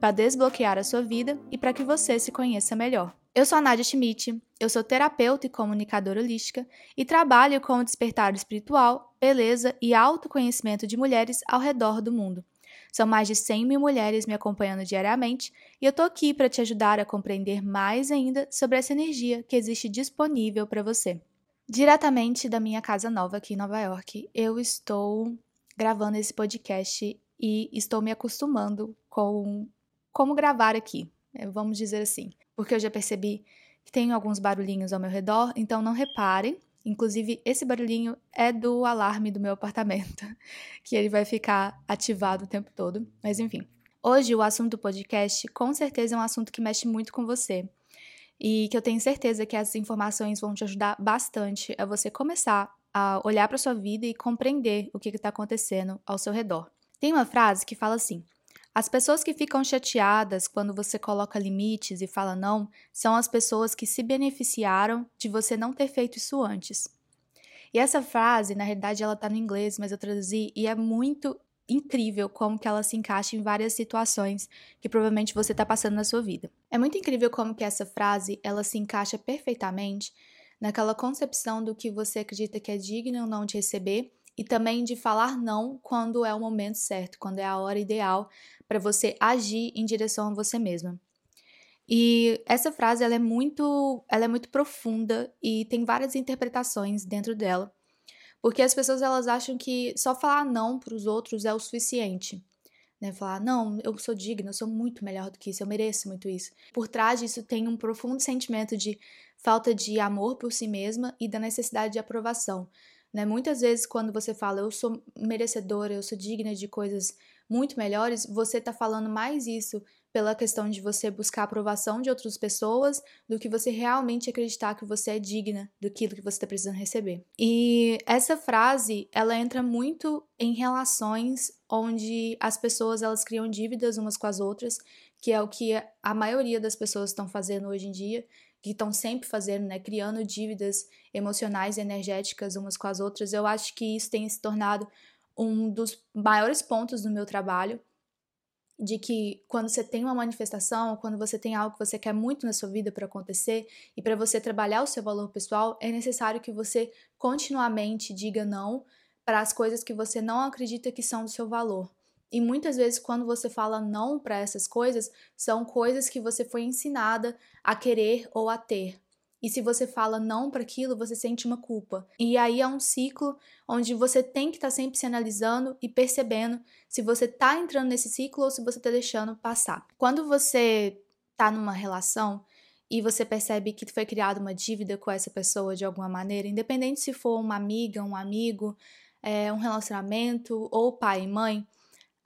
para desbloquear a sua vida e para que você se conheça melhor. Eu sou a Nadia Schmidt, eu sou terapeuta e comunicadora holística e trabalho com o despertar espiritual, beleza e autoconhecimento de mulheres ao redor do mundo. São mais de 100 mil mulheres me acompanhando diariamente e eu tô aqui para te ajudar a compreender mais ainda sobre essa energia que existe disponível para você. Diretamente da minha casa nova aqui em Nova York, eu estou gravando esse podcast e estou me acostumando com como gravar aqui, né, vamos dizer assim. Porque eu já percebi que tem alguns barulhinhos ao meu redor, então não reparem. Inclusive, esse barulhinho é do alarme do meu apartamento, que ele vai ficar ativado o tempo todo. Mas enfim. Hoje, o assunto do podcast com certeza é um assunto que mexe muito com você. E que eu tenho certeza que essas informações vão te ajudar bastante a você começar a olhar para sua vida e compreender o que está acontecendo ao seu redor. Tem uma frase que fala assim: as pessoas que ficam chateadas quando você coloca limites e fala não são as pessoas que se beneficiaram de você não ter feito isso antes. E essa frase, na realidade, ela tá no inglês, mas eu traduzi e é muito incrível como que ela se encaixa em várias situações que provavelmente você está passando na sua vida. É muito incrível como que essa frase ela se encaixa perfeitamente naquela concepção do que você acredita que é digno ou não de receber e também de falar não quando é o momento certo, quando é a hora ideal para você agir em direção a você mesma. E essa frase ela é muito, ela é muito profunda e tem várias interpretações dentro dela, porque as pessoas elas acham que só falar não para os outros é o suficiente. Né, falar, não, eu sou digna, eu sou muito melhor do que isso, eu mereço muito isso. Por trás disso tem um profundo sentimento de falta de amor por si mesma e da necessidade de aprovação. Né? Muitas vezes, quando você fala eu sou merecedora, eu sou digna de coisas muito melhores, você está falando mais isso pela questão de você buscar aprovação de outras pessoas do que você realmente acreditar que você é digna daquilo que você está precisando receber. E essa frase, ela entra muito em relações onde as pessoas elas criam dívidas umas com as outras, que é o que a maioria das pessoas estão fazendo hoje em dia, que estão sempre fazendo, né, criando dívidas emocionais e energéticas umas com as outras. Eu acho que isso tem se tornado um dos maiores pontos do meu trabalho, de que quando você tem uma manifestação, quando você tem algo que você quer muito na sua vida para acontecer e para você trabalhar o seu valor pessoal, é necessário que você continuamente diga não para as coisas que você não acredita que são do seu valor. E muitas vezes, quando você fala não para essas coisas, são coisas que você foi ensinada a querer ou a ter. E se você fala não para aquilo, você sente uma culpa. E aí é um ciclo onde você tem que estar tá sempre se analisando e percebendo se você está entrando nesse ciclo ou se você está deixando passar. Quando você está numa relação e você percebe que foi criada uma dívida com essa pessoa de alguma maneira, independente se for uma amiga, um amigo, é, um relacionamento ou pai e mãe,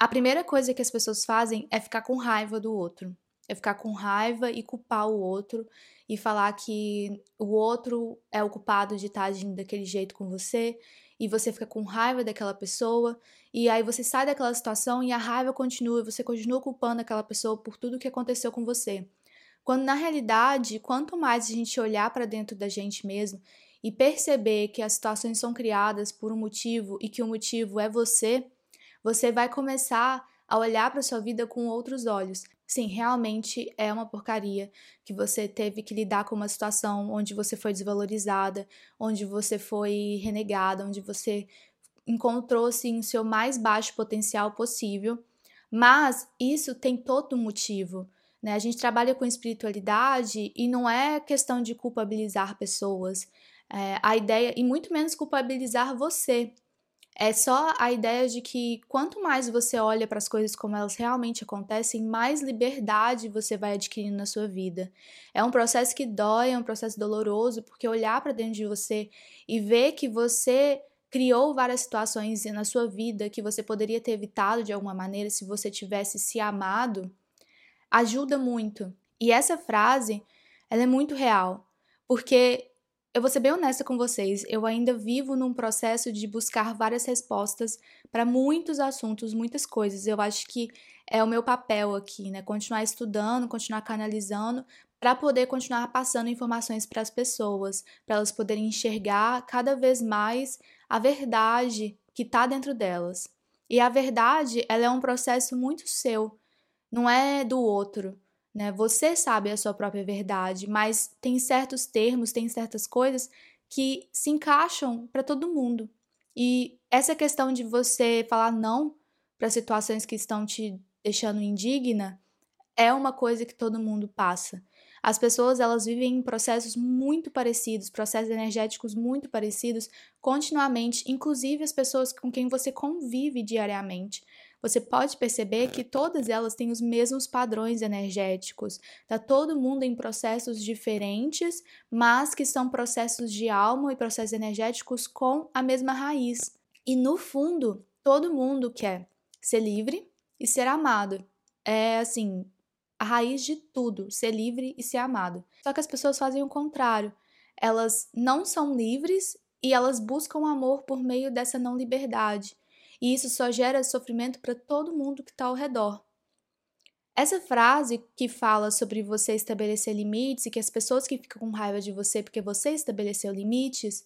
a primeira coisa que as pessoas fazem é ficar com raiva do outro. É ficar com raiva e culpar o outro e falar que o outro é o culpado de estar agindo daquele jeito com você e você fica com raiva daquela pessoa e aí você sai daquela situação e a raiva continua, você continua culpando aquela pessoa por tudo que aconteceu com você. Quando na realidade, quanto mais a gente olhar para dentro da gente mesmo e perceber que as situações são criadas por um motivo e que o motivo é você, você vai começar a olhar para sua vida com outros olhos. Sim, realmente é uma porcaria que você teve que lidar com uma situação onde você foi desvalorizada, onde você foi renegada, onde você encontrou-se em seu mais baixo potencial possível. Mas isso tem todo um motivo. Né? A gente trabalha com espiritualidade e não é questão de culpabilizar pessoas. É, a ideia, e muito menos culpabilizar você É só a ideia de que quanto mais você olha para as coisas como elas realmente acontecem, mais liberdade você vai adquirindo na sua vida. É um processo que dói, é um processo doloroso, porque olhar para dentro de você e ver que você criou várias situações na sua vida que você poderia ter evitado de alguma maneira se você tivesse se amado, ajuda muito. E essa frase, ela é muito real, porque eu vou ser bem honesta com vocês, eu ainda vivo num processo de buscar várias respostas para muitos assuntos, muitas coisas. Eu acho que é o meu papel aqui, né? Continuar estudando, continuar canalizando, para poder continuar passando informações para as pessoas, para elas poderem enxergar cada vez mais a verdade que está dentro delas. E a verdade, ela é um processo muito seu, não é do outro né? Você sabe a sua própria verdade, mas tem certos termos, tem certas coisas que se encaixam para todo mundo. E essa questão de você falar não para situações que estão te deixando indigna é uma coisa que todo mundo passa. As pessoas elas vivem em processos muito parecidos, processos energéticos muito parecidos continuamente, inclusive as pessoas com quem você convive diariamente você pode perceber que todas elas têm os mesmos padrões energéticos. Tá todo mundo em processos diferentes, mas que são processos de alma e processos energéticos com a mesma raiz. E no fundo, todo mundo quer ser livre e ser amado. É assim, a raiz de tudo, ser livre e ser amado. Só que as pessoas fazem o contrário. Elas não são livres e elas buscam amor por meio dessa não liberdade e isso só gera sofrimento para todo mundo que está ao redor. Essa frase que fala sobre você estabelecer limites e que as pessoas que ficam com raiva de você porque você estabeleceu limites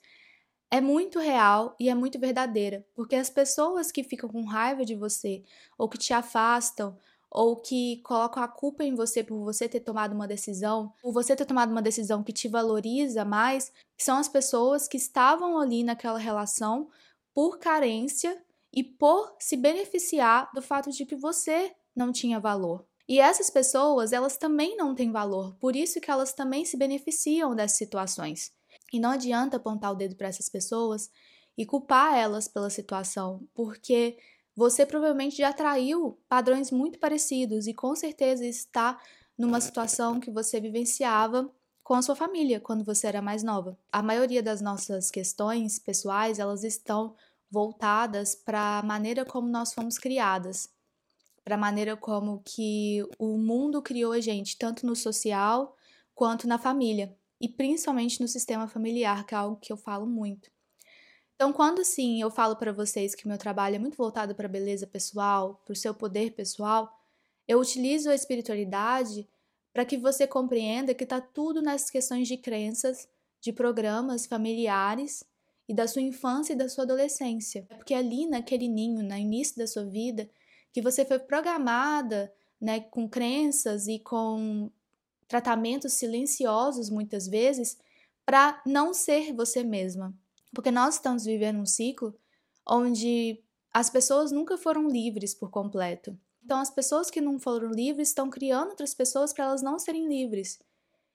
é muito real e é muito verdadeira, porque as pessoas que ficam com raiva de você ou que te afastam ou que colocam a culpa em você por você ter tomado uma decisão, por você ter tomado uma decisão que te valoriza mais, são as pessoas que estavam ali naquela relação por carência e por se beneficiar do fato de que você não tinha valor. E essas pessoas, elas também não têm valor, por isso que elas também se beneficiam dessas situações. E não adianta apontar o dedo para essas pessoas e culpar elas pela situação, porque você provavelmente já atraiu padrões muito parecidos e com certeza está numa situação que você vivenciava com a sua família quando você era mais nova. A maioria das nossas questões pessoais, elas estão voltadas para a maneira como nós fomos criadas, para a maneira como que o mundo criou a gente, tanto no social quanto na família, e principalmente no sistema familiar, que é algo que eu falo muito. Então, quando assim eu falo para vocês que meu trabalho é muito voltado para a beleza pessoal, para o seu poder pessoal, eu utilizo a espiritualidade para que você compreenda que está tudo nas questões de crenças, de programas familiares e da sua infância e da sua adolescência. É porque ali naquele ninho, no início da sua vida, que você foi programada, né, com crenças e com tratamentos silenciosos muitas vezes para não ser você mesma. Porque nós estamos vivendo um ciclo onde as pessoas nunca foram livres por completo. Então as pessoas que não foram livres estão criando outras pessoas para elas não serem livres.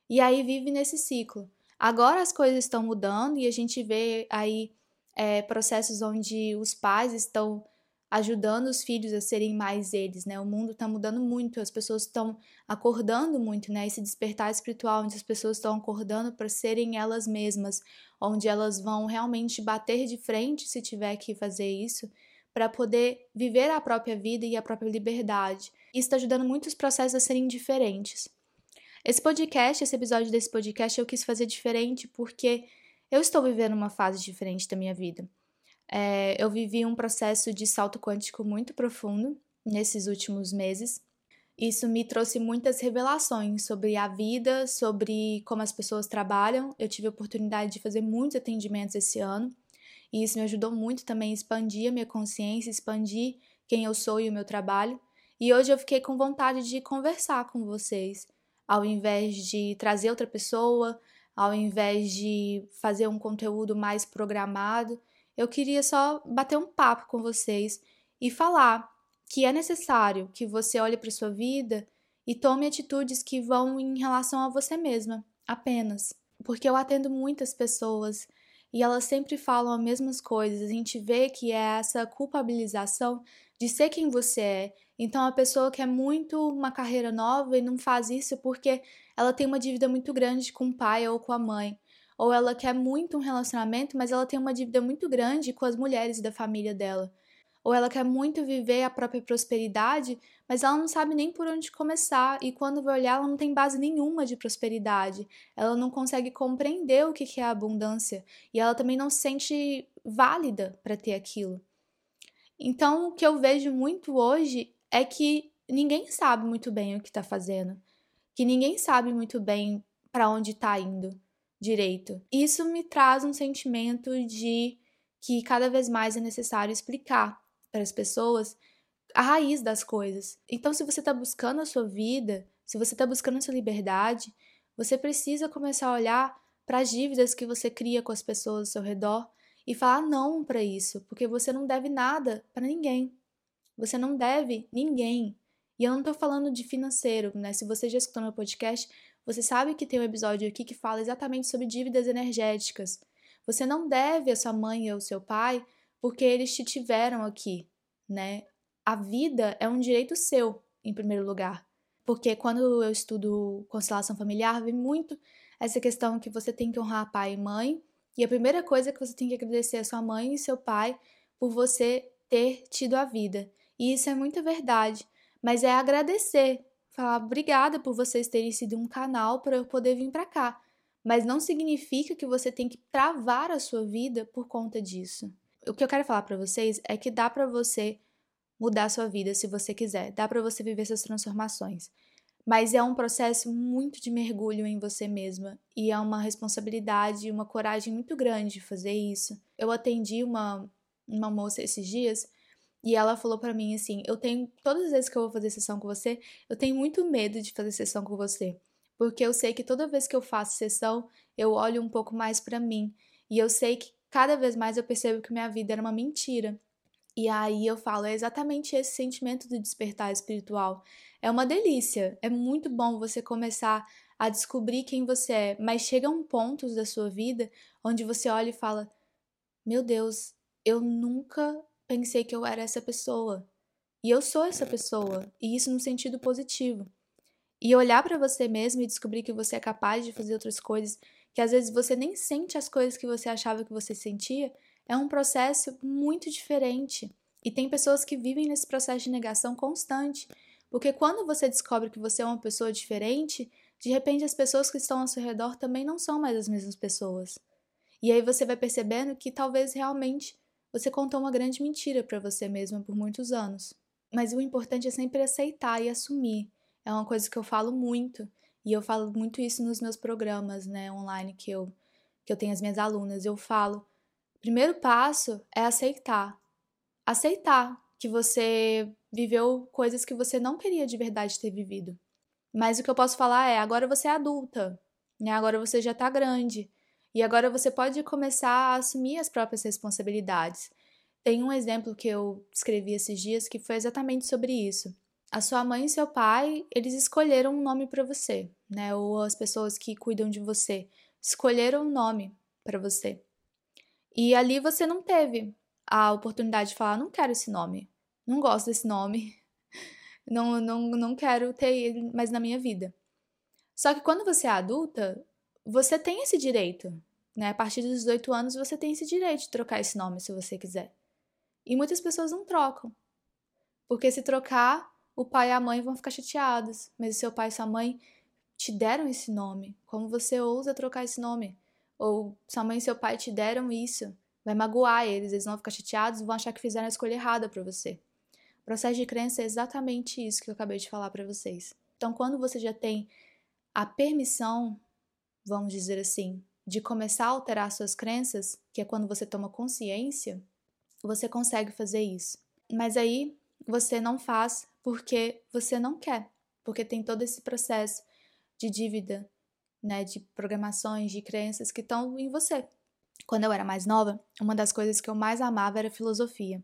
E aí vive nesse ciclo. Agora as coisas estão mudando e a gente vê aí é, processos onde os pais estão ajudando os filhos a serem mais eles, né? O mundo está mudando muito, as pessoas estão acordando muito, né? Esse despertar espiritual, onde as pessoas estão acordando para serem elas mesmas, onde elas vão realmente bater de frente se tiver que fazer isso, para poder viver a própria vida e a própria liberdade. Isso está ajudando muitos processos a serem diferentes. Esse podcast, esse episódio desse podcast, eu quis fazer diferente porque eu estou vivendo uma fase diferente da minha vida. É, eu vivi um processo de salto quântico muito profundo nesses últimos meses. Isso me trouxe muitas revelações sobre a vida, sobre como as pessoas trabalham. Eu tive a oportunidade de fazer muitos atendimentos esse ano e isso me ajudou muito também a expandir a minha consciência, expandir quem eu sou e o meu trabalho. E hoje eu fiquei com vontade de conversar com vocês ao invés de trazer outra pessoa, ao invés de fazer um conteúdo mais programado, eu queria só bater um papo com vocês e falar que é necessário que você olhe para sua vida e tome atitudes que vão em relação a você mesma, apenas. Porque eu atendo muitas pessoas, e elas sempre falam as mesmas coisas. A gente vê que é essa culpabilização de ser quem você é. Então a pessoa quer muito uma carreira nova e não faz isso porque ela tem uma dívida muito grande com o pai ou com a mãe. Ou ela quer muito um relacionamento, mas ela tem uma dívida muito grande com as mulheres da família dela. Ou ela quer muito viver a própria prosperidade, mas ela não sabe nem por onde começar. E quando vai olhar, ela não tem base nenhuma de prosperidade. Ela não consegue compreender o que é a abundância. E ela também não se sente válida para ter aquilo. Então, o que eu vejo muito hoje é que ninguém sabe muito bem o que está fazendo, que ninguém sabe muito bem para onde está indo direito. Isso me traz um sentimento de que cada vez mais é necessário explicar para as pessoas a raiz das coisas. Então, se você está buscando a sua vida, se você está buscando a sua liberdade, você precisa começar a olhar para as dívidas que você cria com as pessoas ao seu redor e falar não para isso, porque você não deve nada para ninguém. Você não deve ninguém. E eu não estou falando de financeiro, né? Se você já escutou meu podcast, você sabe que tem um episódio aqui que fala exatamente sobre dívidas energéticas. Você não deve a sua mãe ou seu pai porque eles te tiveram aqui, né? A vida é um direito seu, em primeiro lugar. Porque quando eu estudo constelação familiar, vem muito essa questão que você tem que honrar pai e mãe, e a primeira coisa é que você tem que agradecer a sua mãe e seu pai por você ter tido a vida. E isso é muita verdade, mas é agradecer, falar obrigada por vocês terem sido um canal para eu poder vir para cá. Mas não significa que você tem que travar a sua vida por conta disso. O que eu quero falar para vocês é que dá para você mudar sua vida se você quiser, dá para você viver essas transformações. Mas é um processo muito de mergulho em você mesma e é uma responsabilidade e uma coragem muito grande fazer isso. Eu atendi uma, uma moça esses dias e ela falou para mim assim: Eu tenho, todas as vezes que eu vou fazer sessão com você, eu tenho muito medo de fazer sessão com você. Porque eu sei que toda vez que eu faço sessão, eu olho um pouco mais para mim. E eu sei que cada vez mais eu percebo que minha vida era uma mentira. E aí eu falo, é exatamente esse sentimento do despertar espiritual. É uma delícia, é muito bom você começar a descobrir quem você é, mas chega um ponto da sua vida onde você olha e fala: Meu Deus, eu nunca pensei que eu era essa pessoa. E eu sou essa pessoa, e isso no sentido positivo. E olhar para você mesmo e descobrir que você é capaz de fazer outras coisas, que às vezes você nem sente as coisas que você achava que você sentia, é um processo muito diferente. E tem pessoas que vivem nesse processo de negação constante, porque quando você descobre que você é uma pessoa diferente, de repente as pessoas que estão ao seu redor também não são mais as mesmas pessoas. E aí você vai percebendo que talvez realmente você contou uma grande mentira para você mesma por muitos anos. Mas o importante é sempre aceitar e assumir. É uma coisa que eu falo muito, e eu falo muito isso nos meus programas, né, online que eu que eu tenho as minhas alunas. Eu falo, primeiro passo é aceitar. Aceitar que você viveu coisas que você não queria de verdade ter vivido. Mas o que eu posso falar é, agora você é adulta, né? Agora você já tá grande. E agora você pode começar a assumir as próprias responsabilidades. Tem um exemplo que eu escrevi esses dias que foi exatamente sobre isso. A sua mãe e seu pai, eles escolheram um nome para você, né? Ou as pessoas que cuidam de você escolheram um nome para você. E ali você não teve a oportunidade de falar: não quero esse nome, não gosto desse nome, não, não, não quero ter ele mais na minha vida. Só que quando você é adulta, você tem esse direito, né? A partir dos 18 anos você tem esse direito de trocar esse nome se você quiser. E muitas pessoas não trocam. Porque se trocar, o pai e a mãe vão ficar chateados. Mas seu pai e sua mãe te deram esse nome. Como você ousa trocar esse nome? Ou sua mãe e seu pai te deram isso. Vai magoar eles, eles vão ficar chateados vão achar que fizeram a escolha errada para você. O processo de crença é exatamente isso que eu acabei de falar para vocês. Então, quando você já tem a permissão vamos dizer assim, de começar a alterar suas crenças, que é quando você toma consciência, você consegue fazer isso. Mas aí você não faz porque você não quer, porque tem todo esse processo de dívida, né, de programações, de crenças que estão em você. Quando eu era mais nova, uma das coisas que eu mais amava era filosofia.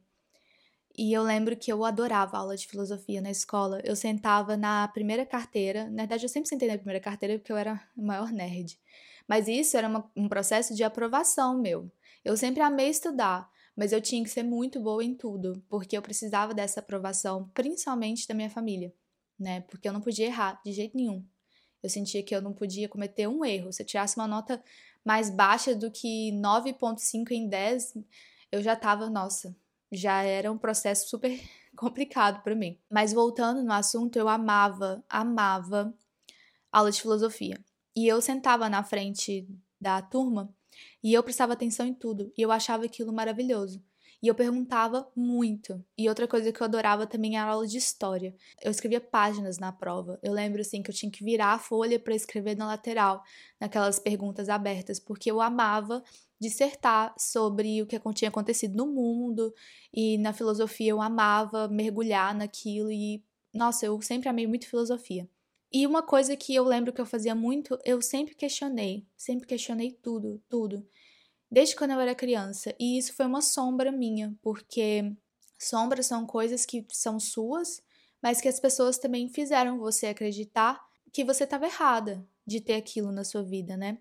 E eu lembro que eu adorava aula de filosofia na escola. Eu sentava na primeira carteira. Na verdade, eu sempre sentei na primeira carteira porque eu era o maior nerd. Mas isso era uma, um processo de aprovação meu. Eu sempre amei estudar, mas eu tinha que ser muito boa em tudo, porque eu precisava dessa aprovação, principalmente da minha família, né? Porque eu não podia errar de jeito nenhum. Eu sentia que eu não podia cometer um erro. Se eu tirasse uma nota mais baixa do que 9.5 em 10, eu já tava, nossa, já era um processo super complicado para mim. Mas voltando no assunto, eu amava, amava aula de filosofia. E eu sentava na frente da turma e eu prestava atenção em tudo e eu achava aquilo maravilhoso. E eu perguntava muito. E outra coisa que eu adorava também era a aula de história. Eu escrevia páginas na prova. Eu lembro assim que eu tinha que virar a folha para escrever na lateral, naquelas perguntas abertas, porque eu amava dissertar sobre o que tinha acontecido no mundo e na filosofia eu amava mergulhar naquilo e nossa, eu sempre amei muito filosofia. E uma coisa que eu lembro que eu fazia muito, eu sempre questionei, sempre questionei tudo, tudo desde quando eu era criança. E isso foi uma sombra minha, porque sombras são coisas que são suas, mas que as pessoas também fizeram você acreditar que você estava errada de ter aquilo na sua vida, né?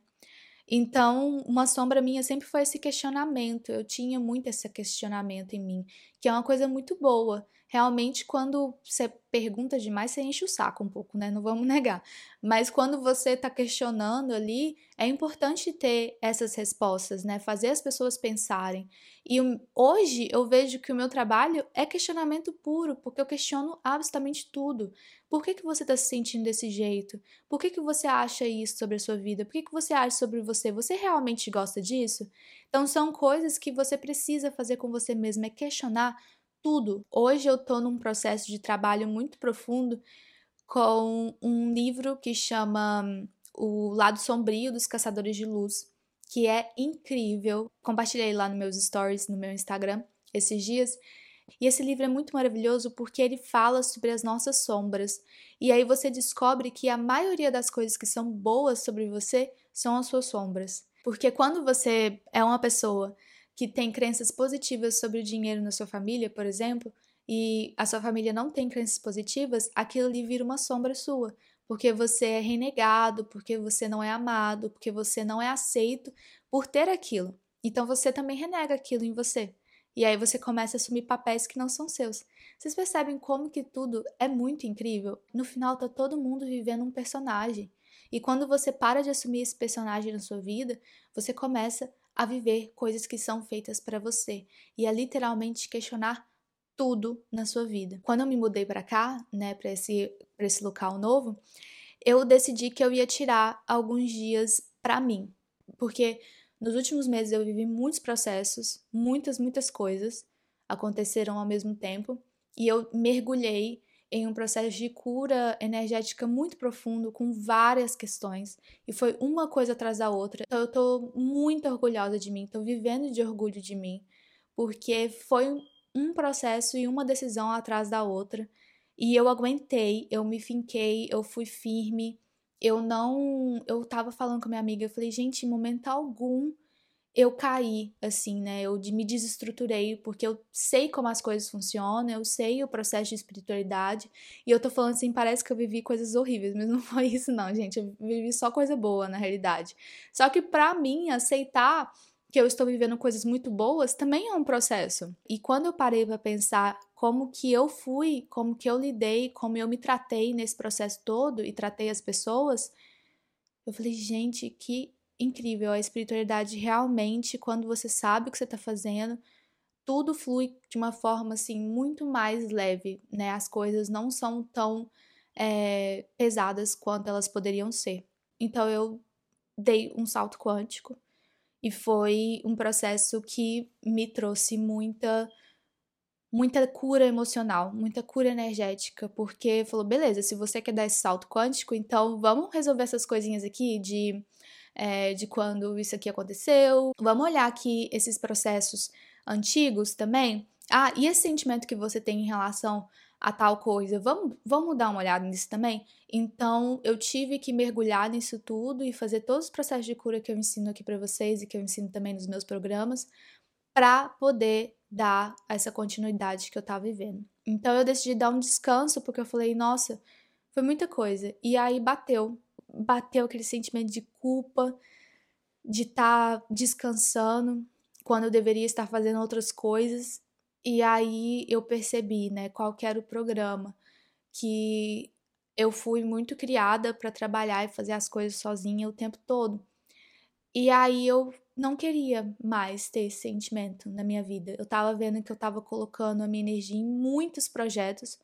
Então, uma sombra minha sempre foi esse questionamento. Eu tinha muito esse questionamento em mim, que é uma coisa muito boa realmente quando você pergunta demais, você enche o saco um pouco, né? Não vamos negar. Mas quando você está questionando ali, é importante ter essas respostas, né? Fazer as pessoas pensarem. E hoje eu vejo que o meu trabalho é questionamento puro, porque eu questiono absolutamente tudo. Por que, que você está se sentindo desse jeito? Por que, que você acha isso sobre a sua vida? Por que, que você acha sobre você? Você realmente gosta disso? Então são coisas que você precisa fazer com você mesmo, é questionar tudo. Hoje eu estou num processo de trabalho muito profundo com um livro que chama hum, O Lado Sombrio dos Caçadores de Luz, que é incrível. Compartilhei lá nos meus stories, no meu Instagram, esses dias. E esse livro é muito maravilhoso porque ele fala sobre as nossas sombras. E aí você descobre que a maioria das coisas que são boas sobre você são as suas sombras. Porque quando você é uma pessoa que tem crenças positivas sobre o dinheiro na sua família, por exemplo, e a sua família não tem crenças positivas, aquilo ali vira uma sombra sua, porque você é renegado, porque você não é amado, porque você não é aceito por ter aquilo. Então você também renega aquilo em você. E aí você começa a assumir papéis que não são seus. Vocês percebem como que tudo é muito incrível? No final tá todo mundo vivendo um personagem. E quando você para de assumir esse personagem na sua vida, você começa a viver coisas que são feitas para você e a literalmente questionar tudo na sua vida. Quando eu me mudei para cá, né, para esse para esse local novo, eu decidi que eu ia tirar alguns dias para mim, porque nos últimos meses eu vivi muitos processos, muitas muitas coisas aconteceram ao mesmo tempo e eu mergulhei em um processo de cura energética muito profundo, com várias questões, e foi uma coisa atrás da outra. Então, eu tô muito orgulhosa de mim, tô vivendo de orgulho de mim, porque foi um processo e uma decisão atrás da outra, e eu aguentei, eu me finquei, eu fui firme, eu não. Eu tava falando com a minha amiga, eu falei, gente, em momento algum eu caí, assim, né? Eu me desestruturei, porque eu sei como as coisas funcionam, eu sei o processo de espiritualidade, e eu tô falando assim, parece que eu vivi coisas horríveis, mas não foi isso, não, gente. Eu vivi só coisa boa, na realidade. Só que para mim, aceitar que eu estou vivendo coisas muito boas também é um processo. E quando eu parei para pensar como que eu fui, como que eu lidei, como eu me tratei nesse processo todo e tratei as pessoas, eu falei, gente, que incrível. A espiritualidade realmente, quando você sabe o que você está fazendo, tudo flui de uma forma assim muito mais leve, né? As coisas não são tão é, pesadas quanto elas poderiam ser. Então eu dei um salto quântico e foi um processo que me trouxe muita muita cura emocional, muita cura energética, porque falou, beleza, se você quer dar esse salto quântico, então vamos resolver essas coisinhas aqui de é, de quando isso aqui aconteceu. Vamos olhar aqui esses processos antigos também. Ah, e esse sentimento que você tem em relação a tal coisa, vamos, vamos dar uma olhada nisso também? Então, eu tive que mergulhar nisso tudo e fazer todos os processos de cura que eu ensino aqui para vocês e que eu ensino também nos meus programas, para poder dar essa continuidade que eu tava vivendo. Então eu decidi dar um descanso porque eu falei, nossa, foi muita coisa. E aí bateu, bateu aquele sentimento de culpa, de estar tá descansando quando eu deveria estar fazendo outras coisas. E aí eu percebi, né, qual que era o programa que eu fui muito criada para trabalhar e fazer as coisas sozinha o tempo todo. E aí eu não queria mais ter esse sentimento na minha vida. Eu tava vendo que eu tava colocando a minha energia em muitos projetos,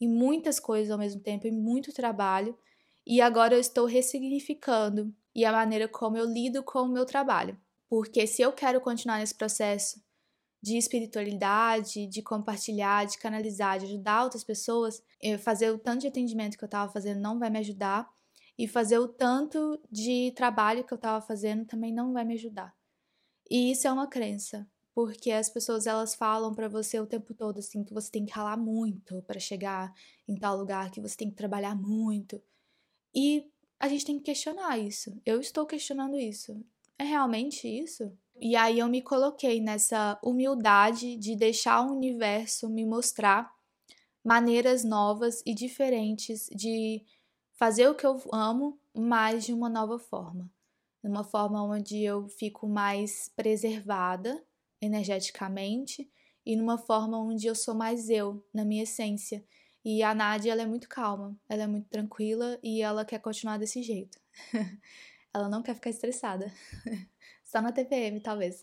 em muitas coisas ao mesmo tempo, em muito trabalho, e agora eu estou ressignificando e a maneira como eu lido com o meu trabalho. Porque se eu quero continuar nesse processo de espiritualidade, de compartilhar, de canalizar, de ajudar outras pessoas, fazer o tanto de atendimento que eu estava fazendo não vai me ajudar e fazer o tanto de trabalho que eu estava fazendo também não vai me ajudar. E isso é uma crença, porque as pessoas elas falam para você o tempo todo assim que você tem que ralar muito para chegar em tal lugar, que você tem que trabalhar muito. E a gente tem que questionar isso. Eu estou questionando isso. É realmente isso? E aí eu me coloquei nessa humildade de deixar o universo me mostrar maneiras novas e diferentes de fazer o que eu amo, mas de uma nova forma. Uma forma onde eu fico mais preservada energeticamente e numa forma onde eu sou mais eu, na minha essência. E a Nádia, ela é muito calma, ela é muito tranquila e ela quer continuar desse jeito. ela não quer ficar estressada. Só na TPM, talvez.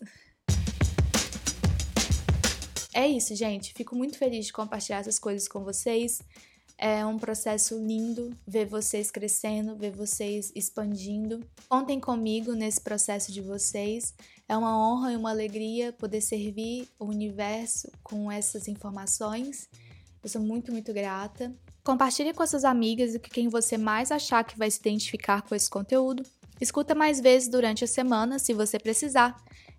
É isso, gente. Fico muito feliz de compartilhar essas coisas com vocês. É um processo lindo ver vocês crescendo, ver vocês expandindo. Contem comigo nesse processo de vocês. É uma honra e uma alegria poder servir o universo com essas informações. Eu sou muito, muito grata. Compartilhe com suas amigas e com quem você mais achar que vai se identificar com esse conteúdo. Escuta mais vezes durante a semana, se você precisar.